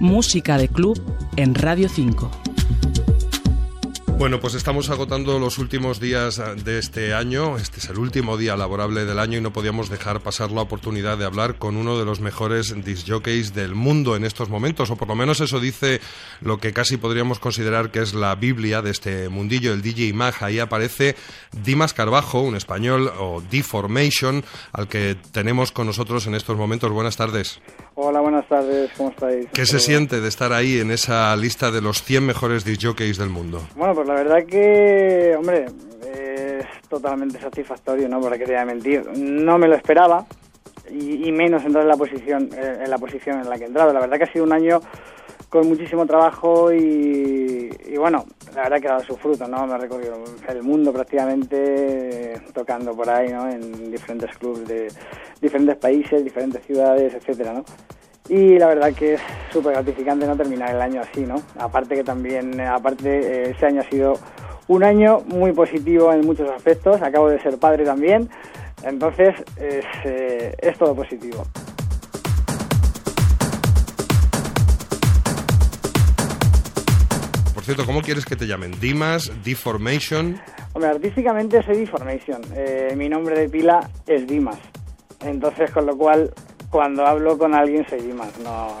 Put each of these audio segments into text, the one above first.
Música de Club en Radio 5. Bueno, pues estamos agotando los últimos días de este año. Este es el último día laborable del año y no podíamos dejar pasar la oportunidad de hablar con uno de los mejores disjockeys del mundo en estos momentos, o por lo menos eso dice lo que casi podríamos considerar que es la Biblia de este mundillo, el DJ Mag. Ahí aparece Dimas Carbajo, un español, o Deformation, al que tenemos con nosotros en estos momentos. Buenas tardes. Hola, buenas tardes, ¿cómo estáis? ¿Qué se siente de estar ahí en esa lista de los 100 mejores disjockeys del mundo? Bueno, pues la verdad que, hombre, es totalmente satisfactorio, ¿no? Para que te voy a mentir. No me lo esperaba y, menos entrar en la posición eh, en la posición en la que he entrado. La verdad que ha sido un año con muchísimo trabajo y, bueno, la verdad que ha dado su fruto, ¿no? Me he recorrido el mundo prácticamente tocando por ahí, ¿no? En diferentes clubes de diferentes países, diferentes ciudades, etcétera, ¿no? Y la verdad que es súper gratificante no terminar el año así, ¿no? Aparte que también, aparte, eh, ese año ha sido un año muy positivo en muchos aspectos. Acabo de ser padre también, entonces es, eh, es todo positivo. ¿Cómo quieres que te llamen? ¿Dimas? ¿Deformation? Hombre, artísticamente soy Deformation. Eh, mi nombre de pila es Dimas. Entonces, con lo cual, cuando hablo con alguien soy Dimas. No,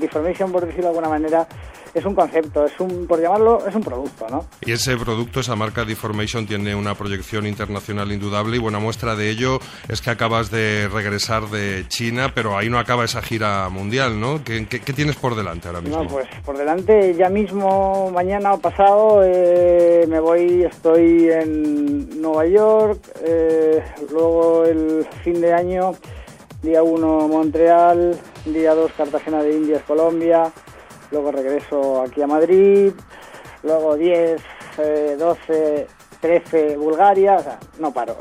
Deformation, por decirlo de alguna manera, es un concepto, es un, por llamarlo, es un producto, ¿no? Y ese producto, esa marca Deformation, tiene una proyección internacional indudable y buena muestra de ello es que acabas de regresar de China, pero ahí no acaba esa gira mundial, ¿no? ¿Qué, tienes por delante ahora mismo? No, pues por delante ya mismo, mañana o pasado, eh, me voy, estoy en Nueva York, eh, luego el fin de año, día 1 Montreal, día 2 Cartagena de Indias, Colombia, luego regreso aquí a Madrid, luego 10, 12, 13 Bulgaria, o sea, no paro.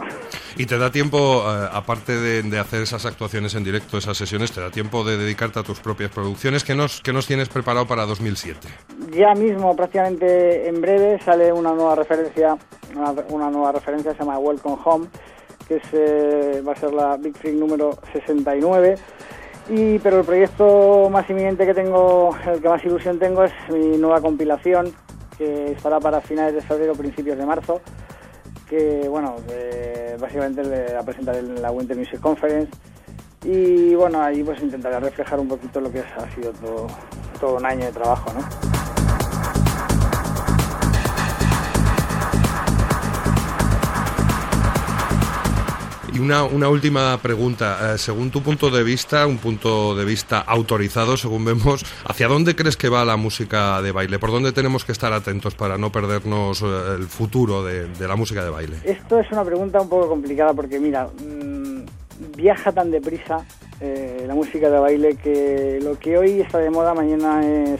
¿Y te da tiempo, eh, aparte de, hacer esas actuaciones en directo, esas sesiones, te da tiempo de dedicarte a tus propias producciones? ¿Qué nos, qué nos tienes preparado para 2007? Ya mismo, prácticamente en breve, sale una nueva referencia, una, nueva referencia, se llama Welcome Home, que es, eh, va a ser la Big Freak número 69 y, pero el proyecto más inminente que tengo, el que más ilusión tengo, es mi nueva compilación, que estará para finales de febrero, principios de marzo, que, bueno, básicamente la presentaré en la Winter Music Conference. Y, bueno, ahí pues intentaré reflejar un poquito lo que ha sido todo, todo un año de trabajo, ¿no? Y una, última pregunta. Eh, según tu punto de vista, un punto de vista autorizado, según vemos, ¿hacia dónde crees que va la música de baile? ¿Por dónde tenemos que estar atentos para no perdernos eh, el futuro de, la música de baile? Esto es una pregunta un poco complicada porque, mira, mm, viaja tan deprisa eh, la música de baile que lo que hoy está de moda mañana es,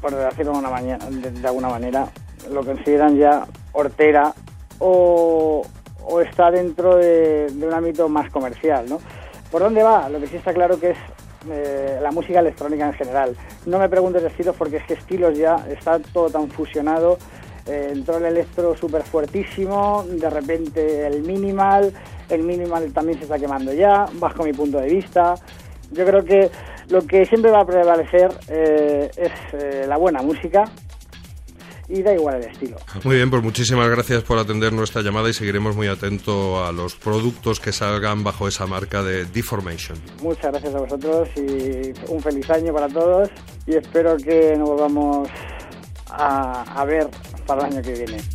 por decirlo de, de alguna manera, lo consideran ya hortera o o está dentro de, un ámbito más comercial, ¿no? ¿Por dónde va? Lo que sí está claro que es eh, la música electrónica en general. No me preguntes estilos porque es que estilos ya está todo tan fusionado. Eh, entró el electro súper fuertísimo, de repente el minimal, el minimal también se está quemando ya, bajo mi punto de vista. Yo creo que lo que siempre va a prevalecer eh, es la buena música, y da igual el estilo. Muy bien, pues muchísimas gracias por atender nuestra llamada y seguiremos muy atentos a los productos que salgan bajo esa marca de Deformation. Muchas gracias a vosotros y un feliz año para todos y espero que nos volvamos a, a ver para el año que viene.